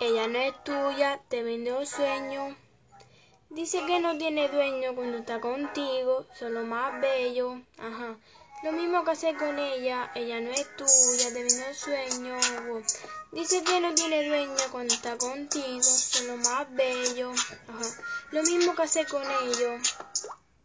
ella no es tuya, te vende sueño. Dice que no tiene dueño cuando está contigo, solo más bello. Ajá. Lo mismo que hacer con ella, ella no es tuya, te vende sueño. Dice que no tiene dueño cuando está contigo, solo más bello. Ajá. Lo mismo que hacer con ellos.